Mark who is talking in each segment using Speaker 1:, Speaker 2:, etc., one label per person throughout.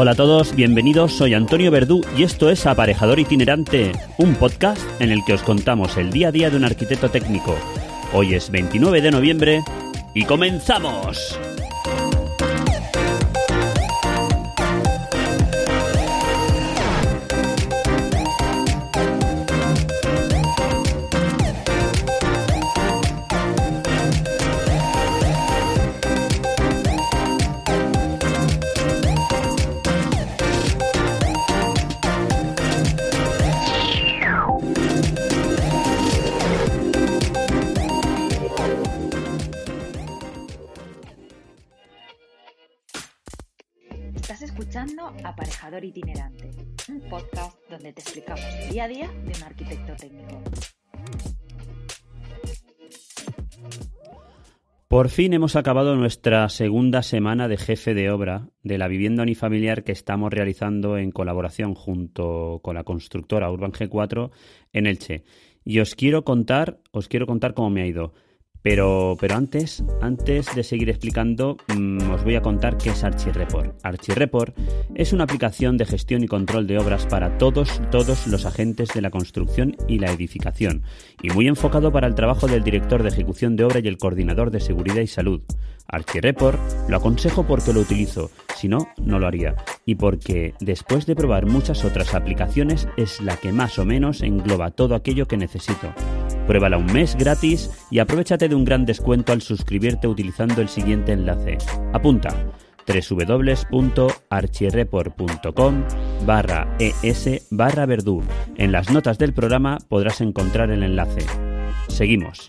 Speaker 1: Hola a todos, bienvenidos, soy Antonio Verdú y esto es Aparejador Itinerante, un podcast en el que os contamos el día a día de un arquitecto técnico. Hoy es 29 de noviembre y comenzamos.
Speaker 2: Estás escuchando Aparejador Itinerante, un podcast donde te explicamos el día a día de un arquitecto técnico.
Speaker 1: Por fin hemos acabado nuestra segunda semana de jefe de obra de la vivienda unifamiliar que estamos realizando en colaboración junto con la constructora Urban G4 en Elche. Y os quiero contar, os quiero contar cómo me ha ido. Pero, pero antes, antes de seguir explicando, mmm, os voy a contar qué es ArchiReport. ArchiReport es una aplicación de gestión y control de obras para todos, todos los agentes de la construcción y la edificación, y muy enfocado para el trabajo del director de ejecución de obra y el coordinador de seguridad y salud. ArchiReport lo aconsejo porque lo utilizo, si no, no lo haría, y porque después de probar muchas otras aplicaciones es la que más o menos engloba todo aquello que necesito. Pruébala un mes gratis y aprovechate de un gran descuento al suscribirte utilizando el siguiente enlace. Apunta www.archireport.com barra es barra verdú. En las notas del programa podrás encontrar el enlace. Seguimos.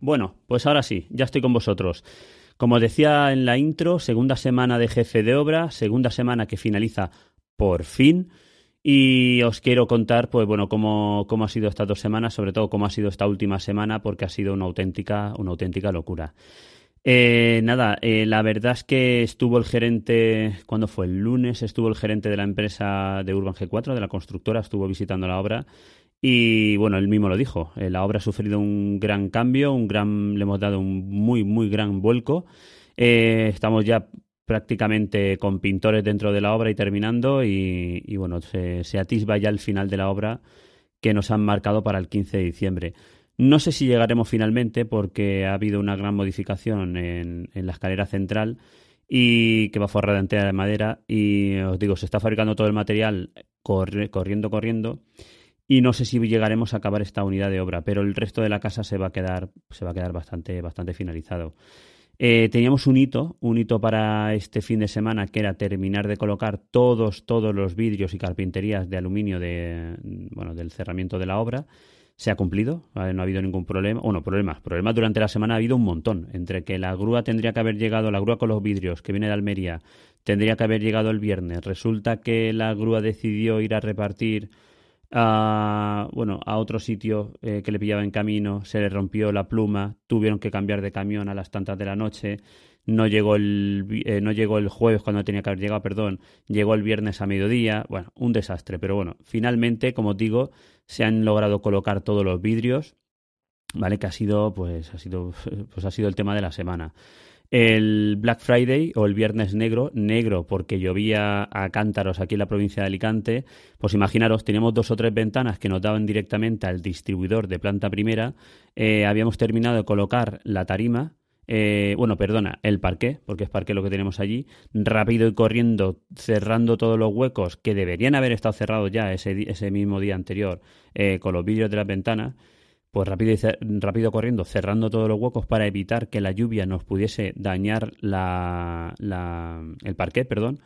Speaker 1: Bueno, pues ahora sí, ya estoy con vosotros. Como decía en la intro, segunda semana de jefe de obra, segunda semana que finaliza por fin. Y os quiero contar, pues bueno, cómo, cómo ha sido estas dos semanas, sobre todo cómo ha sido esta última semana, porque ha sido una auténtica, una auténtica locura. Eh, nada, eh, la verdad es que estuvo el gerente, ¿cuándo fue? El lunes estuvo el gerente de la empresa de Urban G4, de la constructora, estuvo visitando la obra y bueno, él mismo lo dijo, eh, la obra ha sufrido un gran cambio, un gran, le hemos dado un muy, muy gran vuelco. Eh, estamos ya prácticamente con pintores dentro de la obra y terminando y, y bueno, se, se atisba ya el final de la obra que nos han marcado para el 15 de diciembre. No sé si llegaremos finalmente porque ha habido una gran modificación en, la escalera central y que va forrada entera de madera y os digo, se está fabricando todo el material corriendo, corriendo y no sé si llegaremos a acabar esta unidad de obra, pero el resto de la casa se va a quedar, se va a quedar bastante, bastante finalizado. Eh, teníamos un hito, un hito para este fin de semana que era terminar de colocar todos, todos los vidrios y carpinterías de aluminio de, bueno, del cerramiento de la obra. Se ha cumplido, no ha habido ningún problema. Bueno, problemas. Problemas durante la semana ha habido un montón. Entre que la grúa tendría que haber llegado, la grúa con los vidrios que viene de Almería, tendría que haber llegado el viernes. Resulta que la grúa decidió ir a repartir A, bueno, a otro sitio eh, que le pillaba en camino, se le rompió la pluma, tuvieron que cambiar de camión a las tantas de la noche, no llegó el, eh, no llegó el jueves cuando tenía que haber llegado, perdón, llegó el viernes a mediodía, bueno, un desastre, pero bueno, finalmente, como os digo, se han logrado colocar todos los vidrios, ¿vale? Que ha sido, pues, ha sido, pues ha sido el tema de la semana. El Black Friday o el Viernes Negro, negro porque llovía a cántaros aquí en la provincia de Alicante, pues imaginaros, teníamos dos o tres ventanas que nos daban directamente al distribuidor de planta primera, eh, habíamos terminado de colocar la tarima, eh, bueno, perdona, el parqué, porque es parqué lo que tenemos allí, rápido y corriendo, cerrando todos los huecos que deberían haber estado cerrados ya ese, ese mismo día anterior eh, con los vidrios de las ventanas, pues rápido, y rápido corriendo, cerrando todos los huecos para evitar que la lluvia nos pudiese dañar la, el parqué, perdón.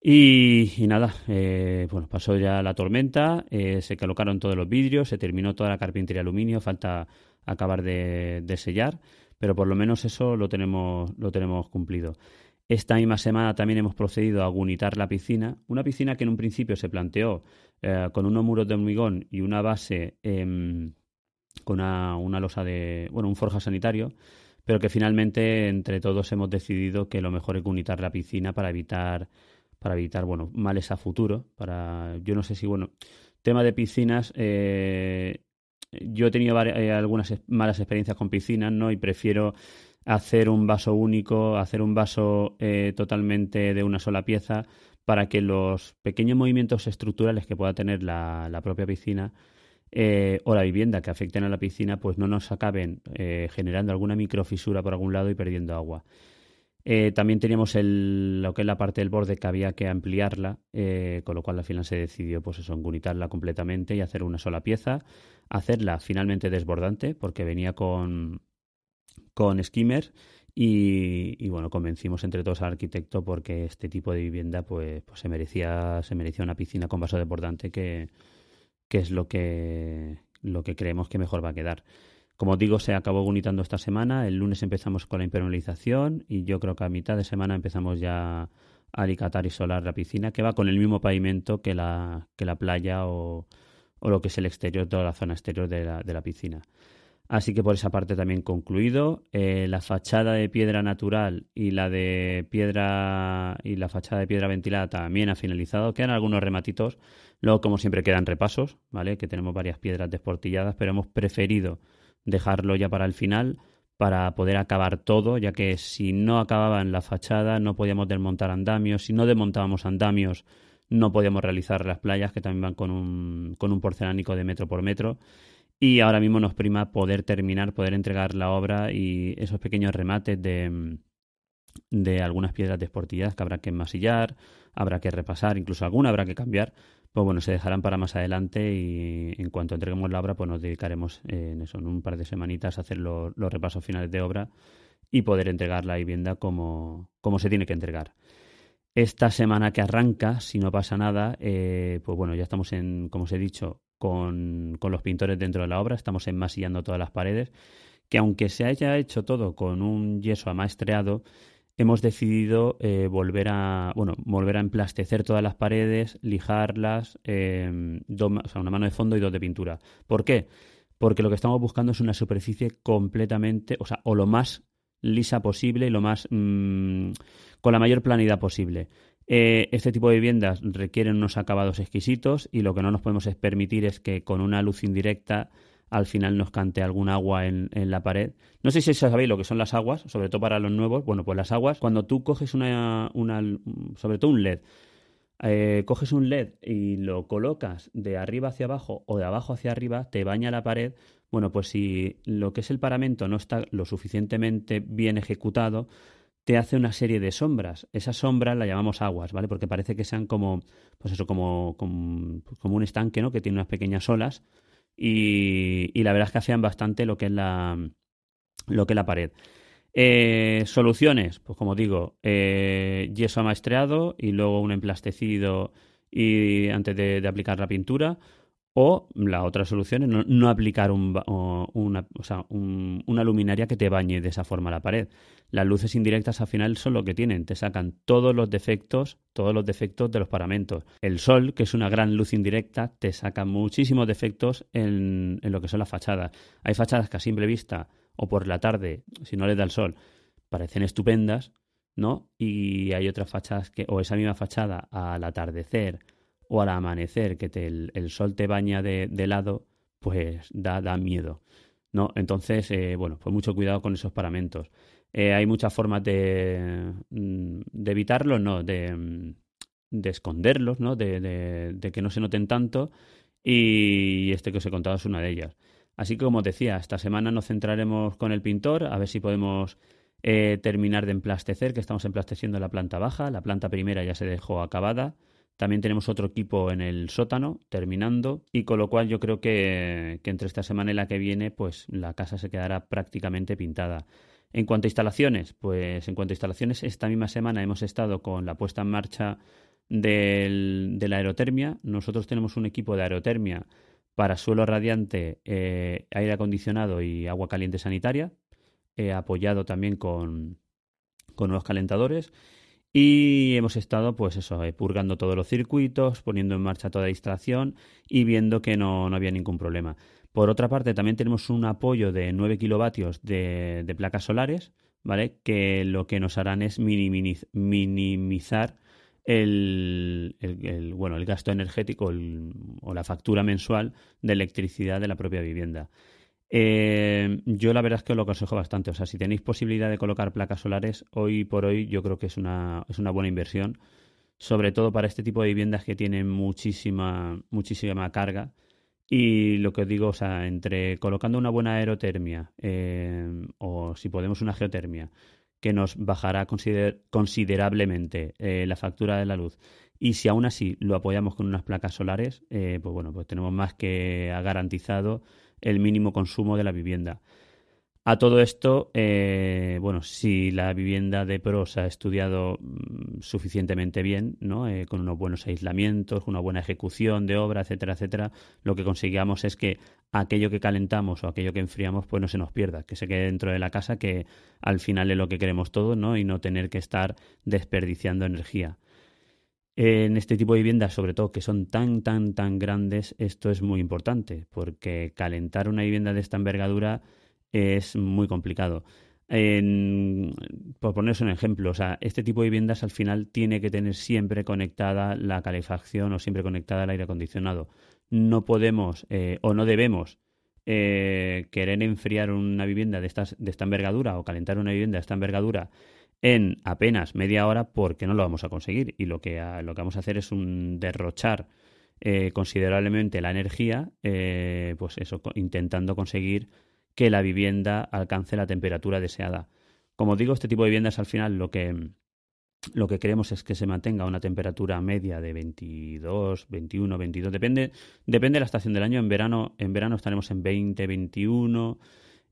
Speaker 1: Y, nada, eh, bueno, pasó ya la tormenta, se colocaron todos los vidrios, se terminó toda la carpintería aluminio, falta acabar de sellar pero por lo menos eso lo tenemos, lo tenemos cumplido. Esta misma semana también hemos procedido a gunitar la piscina, una piscina que en un principio se planteó eh, con unos muros de hormigón y una base em, con una, una, losa de, bueno, un forja sanitario, pero que finalmente entre todos hemos decidido que lo mejor es gunitar la piscina para evitar, para evitar, bueno, males a futuro. Para, yo no sé si, bueno, tema de piscinas, eh, yo he tenido eh, algunas malas experiencias con piscinas, ¿no? Y prefiero hacer un vaso único, hacer un vaso eh, totalmente de una sola pieza para que los pequeños movimientos estructurales que pueda tener la, propia piscina eh, o la vivienda que afecten a la piscina, pues no nos acaben generando alguna microfisura por algún lado y perdiendo agua. Eh, también teníamos el, lo que es la parte del borde que había que ampliarla, eh, con lo cual al final se decidió pues eso, engunitarla completamente y hacer una sola pieza, hacerla finalmente desbordante, porque venía con, con y, bueno, convencimos entre todos al arquitecto porque este tipo de vivienda pues, pues se merecía, se merecía una piscina con vaso desbordante que, que es lo que, lo que creemos que mejor va a quedar. Como digo, se acabó unitando esta semana. El lunes empezamos con la impermeabilización y yo creo que a mitad de semana empezamos ya a alicatar y solar la piscina, que va con el mismo pavimento que la, que la playa o, o lo que es el exterior, toda la zona exterior de la, de la piscina. Así que por esa parte también concluido. Eh, la fachada de piedra natural y la de piedra y la fachada de piedra ventilada también ha finalizado. Quedan algunos rematitos. Luego, como siempre, quedan repasos, ¿vale? Que tenemos varias piedras desportilladas, pero hemos preferido dejarlo ya para el final para poder acabar todo, ya que si no acababa en la fachada no podíamos desmontar andamios, si no desmontábamos andamios no podíamos realizar las playas que también van con un, con un porcelánico de metro por metro y ahora mismo nos prima poder terminar, poder entregar la obra y esos pequeños remates de, de algunas piedras desportilladas que habrá que enmasillar, habrá que repasar, incluso alguna habrá que cambiar, pues bueno, se dejarán para más adelante y en cuanto entreguemos la obra, pues nos dedicaremos en eso, en un par de semanitas a hacer los, repasos finales de obra y poder entregar la vivienda como, como se tiene que entregar. Esta semana que arranca, si no pasa nada, eh, pues bueno, ya estamos en, como os he dicho, con, con los pintores dentro de la obra, estamos enmasillando todas las paredes, que aunque se haya hecho todo con un yeso amaestreado, hemos decidido eh, volver a bueno volver a emplastecer todas las paredes, lijarlas, eh, o sea, una mano de fondo y dos de pintura. ¿Por qué? Porque lo que estamos buscando es una superficie completamente, o sea, o lo más lisa posible y lo más mm, con la mayor planidad posible. Eh, este tipo de viviendas requieren unos acabados exquisitos y lo que no nos podemos permitir es que con una luz indirecta al final nos cante algún agua en, la pared. No sé si sabéis lo que son las aguas, sobre todo para los nuevos. Bueno, pues las aguas, cuando tú coges una, una sobre todo un LED, eh, coges un LED y lo colocas de arriba hacia abajo o de abajo hacia arriba, te baña la pared. Bueno, pues si lo que es el paramento no está lo suficientemente bien ejecutado, te hace una serie de sombras. Esas sombras las llamamos aguas, ¿vale? Porque parece que sean como, pues eso, como, como, como un estanque, ¿no? Que tiene unas pequeñas olas y, la verdad es que hacían bastante lo que es la, lo que es la pared. Eh, soluciones, pues como digo, eh, yeso amaestreado y luego un emplastecido y antes de, aplicar la pintura O la otra solución es no, aplicar una, luminaria que te bañe de esa forma la pared. Las luces indirectas al final son lo que tienen, te sacan todos los defectos, todos los defectos de los paramentos. El sol, que es una gran luz indirecta, te saca muchísimos defectos en, en lo que son las fachadas. Hay fachadas que a simple vista o por la tarde, si no le da el sol, parecen estupendas, ¿no? Y hay otras fachadas que, o esa misma fachada al atardecer o al amanecer que el, sol te baña de, lado, pues da, da miedo. ¿no? Entonces, eh, bueno, pues mucho cuidado con esos paramentos. Eh, hay muchas formas de, mm, de evitarlos, ¿no? De, mm, de esconderlos, ¿no? De, que no se noten tanto. Y este que os he contado es una de ellas. Así que, como os decía, esta semana nos centraremos con el pintor, a ver si podemos eh, terminar de emplastecer, que estamos emplasteciendo la planta baja. La planta primera ya se dejó acabada. También tenemos otro equipo en el sótano terminando y con lo cual yo creo que, entre esta semana y la que viene pues la casa se quedará prácticamente pintada. En cuanto a instalaciones, pues en cuanto a instalaciones, esta misma semana hemos estado con la puesta en marcha de la aerotermia. Nosotros tenemos un equipo de aerotermia para suelo radiante, eh, aire acondicionado y agua caliente sanitaria, apoyado también con, con nuevos calentadores. Y hemos estado, pues eso, eh, purgando todos los circuitos, poniendo en marcha toda la instalación y viendo que no, no había ningún problema. Por otra parte, también tenemos un apoyo de 9 kilovatios de, de placas solares, ¿vale? Que lo que nos harán es minimizar el, el, bueno, el gasto energético o la factura mensual de electricidad de la propia vivienda. Eh, yo la verdad es que os lo aconsejo bastante. O sea, si tenéis posibilidad de colocar placas solares, hoy por hoy yo creo que es una, es una buena inversión. Sobre todo para este tipo de viviendas que tienen muchísima, muchísima carga. Y lo que os digo, o sea, entre colocando una buena aerotermia eh, o si podemos una geotermia, que nos bajará considerablemente eh, la factura de la luz. Y si aún así lo apoyamos con unas placas solares, pues bueno, pues tenemos más que garantizado el mínimo consumo de la vivienda. A todo esto, eh, bueno, si la vivienda de pros ha estudiado mm, suficientemente bien, ¿no? Eh, con unos buenos aislamientos, una buena ejecución de obra, etcétera, etcétera, lo que consigamos es que aquello que calentamos o aquello que enfriamos, pues no se nos pierda, que se quede dentro de la casa, que al final es lo que queremos todos, ¿no? Y no tener que estar desperdiciando energía. En este tipo de viviendas, sobre todo que son tan, tan, tan grandes, esto es muy importante, porque calentar una vivienda de esta envergadura es muy complicado. por ponerse un ejemplo, o sea, este tipo de viviendas al final tiene que tener siempre conectada la calefacción o siempre conectada el aire acondicionado. No podemos eh, o no debemos eh, querer enfriar una vivienda de, estas, de esta envergadura o calentar una vivienda de esta envergadura en apenas media hora porque no lo vamos a conseguir y lo que, lo que vamos a hacer es un derrochar eh, considerablemente la energía, eh, pues eso, intentando conseguir que la vivienda alcance la temperatura deseada. Como digo, este tipo de viviendas al final lo que, lo que queremos es que se mantenga una temperatura media de 22, 21, 22, depende, depende de la estación del año. En verano, en verano estaremos en 20, 21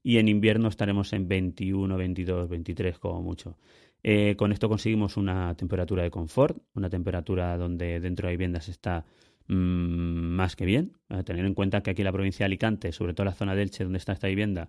Speaker 1: y en invierno estaremos en 21, 22, 23 como mucho. Eh, con esto conseguimos una temperatura de confort, una temperatura donde dentro de viviendas está mm, más que bien. A tener en cuenta que aquí en la provincia de Alicante, sobre todo la zona de Elche donde está esta vivienda,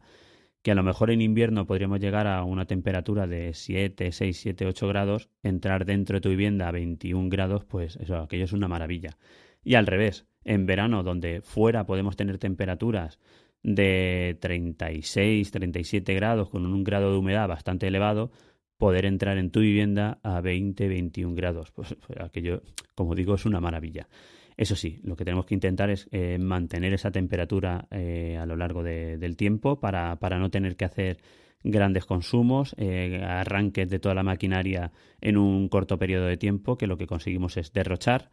Speaker 1: que a lo mejor en invierno podríamos llegar a una temperatura de 7, 6, 7, 8 grados, entrar dentro de tu vivienda a 21 grados, pues eso, aquello es una maravilla. Y al revés, en verano, donde fuera podemos tener temperaturas de 36, 37 grados con un grado de humedad bastante elevado, poder entrar en tu vivienda a 20, 21 grados. Pues, pues, aquello, como digo, es una maravilla. Eso sí, lo que tenemos que intentar es eh, mantener esa temperatura eh, a lo largo del tiempo para, para, no tener que hacer grandes consumos, eh, arranques de toda la maquinaria en un corto periodo de tiempo, que lo que conseguimos es derrochar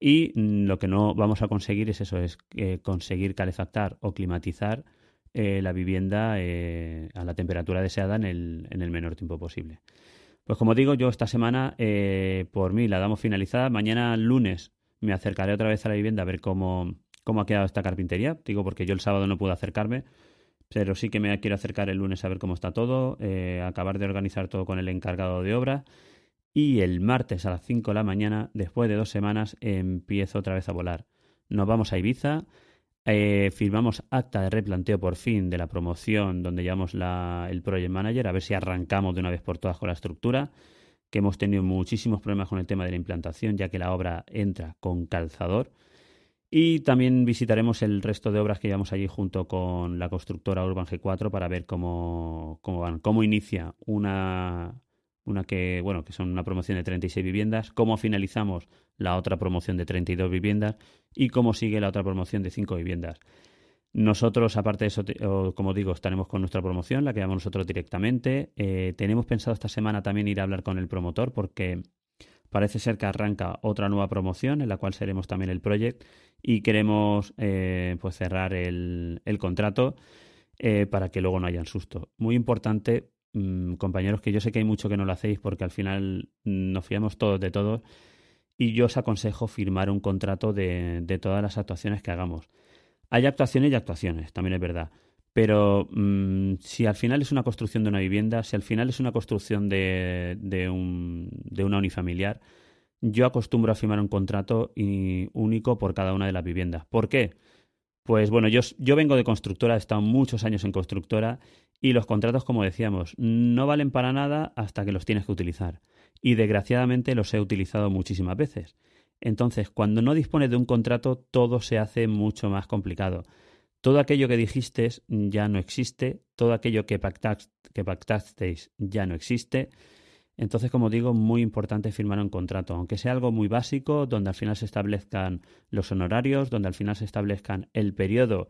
Speaker 1: y lo que no vamos a conseguir es eso, es eh, conseguir calefactar o climatizar eh, la vivienda eh, a la temperatura deseada en el, en el, menor tiempo posible. Pues como digo, yo esta semana por mí la damos finalizada. Mañana lunes me acercaré otra vez a la vivienda a ver cómo, cómo ha quedado esta carpintería. Digo porque yo el sábado no pude acercarme, pero sí que me quiero acercar el lunes a ver cómo está todo, acabar de organizar todo con el encargado de obra y el martes a las 5 de la mañana, después de dos semanas, empiezo otra vez a volar. Nos vamos a Ibiza, Eh, firmamos acta de replanteo por fin de la promoción donde llevamos el Project Manager, a ver si arrancamos de una vez por todas con la estructura, que hemos tenido muchísimos problemas con el tema de la implantación, ya que la obra entra con calzador. Y también visitaremos el resto de obras que llevamos allí junto con la constructora Urban G4 para ver cómo, cómo van, cómo inicia una, una que, bueno, que son una promoción de 36 viviendas, cómo finalizamos la otra promoción de 32 viviendas y cómo sigue la otra promoción de 5 viviendas. Nosotros, aparte de eso, como digo, estaremos con nuestra promoción, la que damos nosotros directamente. Eh, tenemos pensado esta semana también ir a hablar con el promotor porque parece ser que arranca otra nueva promoción en la cual seremos también el project y queremos eh, pues cerrar el, contrato eh, para que luego no haya susto. Muy importante Mm, compañeros, que yo sé que hay mucho que no lo hacéis porque al final nos fiamos todos de todos y yo os aconsejo firmar un contrato de, todas las actuaciones que hagamos. Hay actuaciones y actuaciones, también es verdad. Pero mm, si al final es una construcción de una vivienda, si al final es una construcción de, de, un, de una unifamiliar, yo acostumbro a firmar un contrato único por cada una de las viviendas. ¿Por qué? Pues bueno, yo, yo vengo de constructora, he estado muchos años en constructora y los contratos, como decíamos, no valen para nada hasta que los tienes que utilizar. Y desgraciadamente los he utilizado muchísimas veces. Entonces, cuando no dispones de un contrato, todo se hace mucho más complicado. Todo aquello que dijiste ya no existe, todo aquello que, que pactasteis ya no existe. Entonces, como digo, muy importante firmar un contrato, aunque sea algo muy básico, donde al final se establezcan los honorarios, donde al final se establezcan el periodo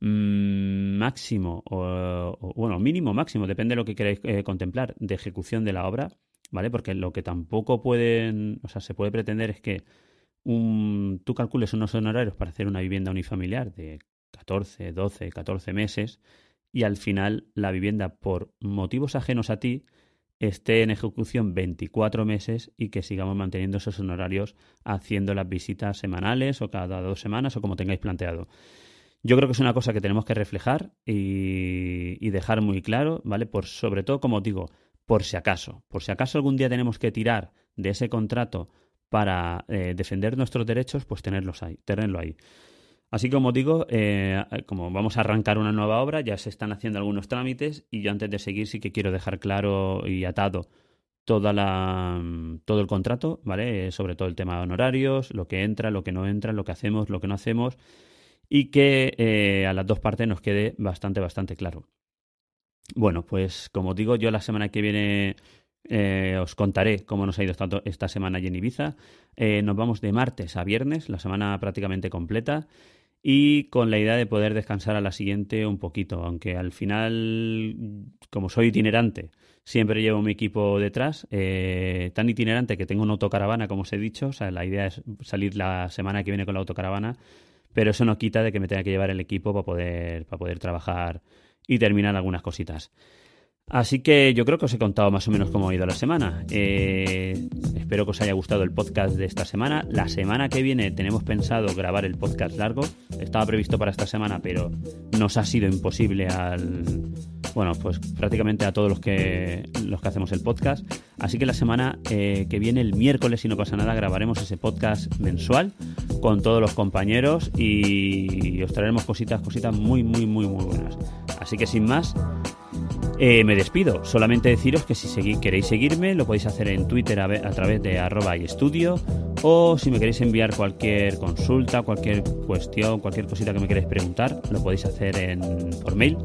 Speaker 1: máximo o, bueno, mínimo máximo, depende de lo que queráis eh, contemplar, de ejecución de la obra, ¿vale? Porque lo que tampoco pueden, o sea, se puede pretender es que un, tú calcules unos honorarios para hacer una vivienda unifamiliar de 14, 12, 14 meses y al final la vivienda por motivos ajenos a ti esté en ejecución 24 meses y que sigamos manteniendo esos honorarios haciendo las visitas semanales o cada dos semanas o como tengáis planteado. Yo creo que es una cosa que tenemos que reflejar y, dejar muy claro, ¿vale? Por sobre todo, como digo, por si acaso. Por si acaso algún día tenemos que tirar de ese contrato para eh, defender nuestros derechos, pues tenerlos ahí, tenerlo ahí. Así como digo, eh, como vamos a arrancar una nueva obra, ya se están haciendo algunos trámites y yo antes de seguir sí que quiero dejar claro y atado toda la, todo el contrato, ¿vale? sobre todo el tema de honorarios, lo que entra, lo que no entra, lo que hacemos, lo que no hacemos y que eh, a las dos partes nos quede bastante, bastante claro. Bueno, pues como digo, yo la semana que viene eh, os contaré cómo nos ha ido esta, esta semana allí en Ibiza. Eh, nos vamos de martes a viernes, la semana prácticamente completa, y con la idea de poder descansar a la siguiente un poquito, aunque al final, como soy itinerante, siempre llevo mi equipo detrás, tan itinerante que tengo una autocaravana, como os he dicho, o sea, la idea es salir la semana que viene con la autocaravana pero eso no quita de que me tenga que llevar el equipo para poder, para poder trabajar y terminar algunas cositas. Así que yo creo que os he contado más o menos cómo ha ido la semana. Eh, espero que os haya gustado el podcast de esta semana. La semana que viene tenemos pensado grabar el podcast largo. Estaba previsto para esta semana, pero nos ha sido imposible al, bueno, pues prácticamente a todos los que, los que hacemos el podcast. Así que la semana eh, que viene, el miércoles, si no pasa nada, grabaremos ese podcast mensual con todos los compañeros y os traeremos cositas, cositas muy, muy, muy, muy buenas. Así que sin más, eh, me despido. Solamente deciros que si queréis seguirme, lo podéis hacer en Twitter a, través de arroba estudio. O si me queréis enviar cualquier consulta, cualquier cuestión, cualquier cosita que me queréis preguntar, lo podéis hacer en, por mail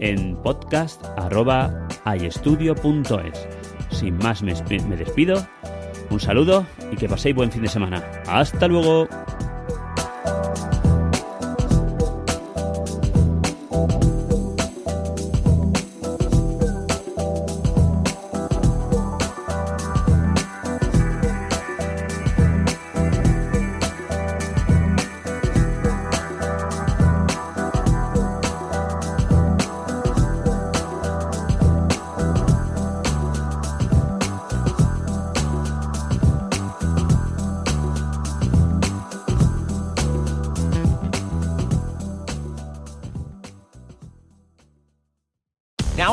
Speaker 1: en podcast arroba Sin más me despido. Un saludo y que paséis buen fin de semana. Hasta luego.